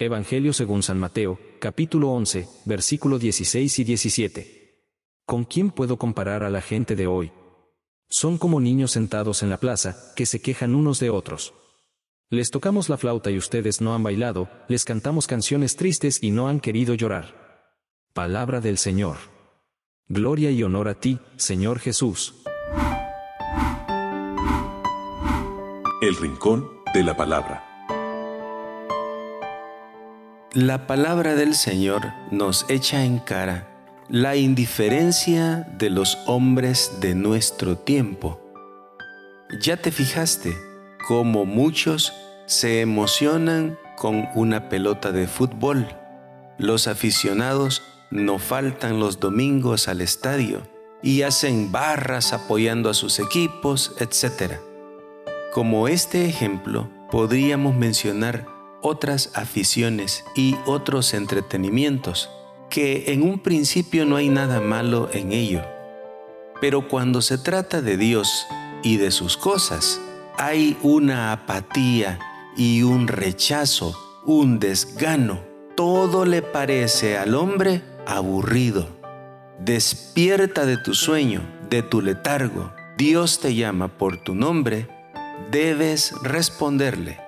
Evangelio según San Mateo, capítulo 11, versículo 16 y 17. ¿Con quién puedo comparar a la gente de hoy? Son como niños sentados en la plaza, que se quejan unos de otros. Les tocamos la flauta y ustedes no han bailado, les cantamos canciones tristes y no han querido llorar. Palabra del Señor. Gloria y honor a ti, Señor Jesús. El Rincón de la Palabra. La palabra del Señor nos echa en cara la indiferencia de los hombres de nuestro tiempo. ¿Ya te fijaste cómo muchos se emocionan con una pelota de fútbol? Los aficionados no faltan los domingos al estadio y hacen barras apoyando a sus equipos, etc. Como este ejemplo, podríamos mencionar otras aficiones y otros entretenimientos, que en un principio no hay nada malo en ello. Pero cuando se trata de Dios y de sus cosas, hay una apatía y un rechazo, un desgano. Todo le parece al hombre aburrido. Despierta de tu sueño, de tu letargo. Dios te llama por tu nombre debes responderle.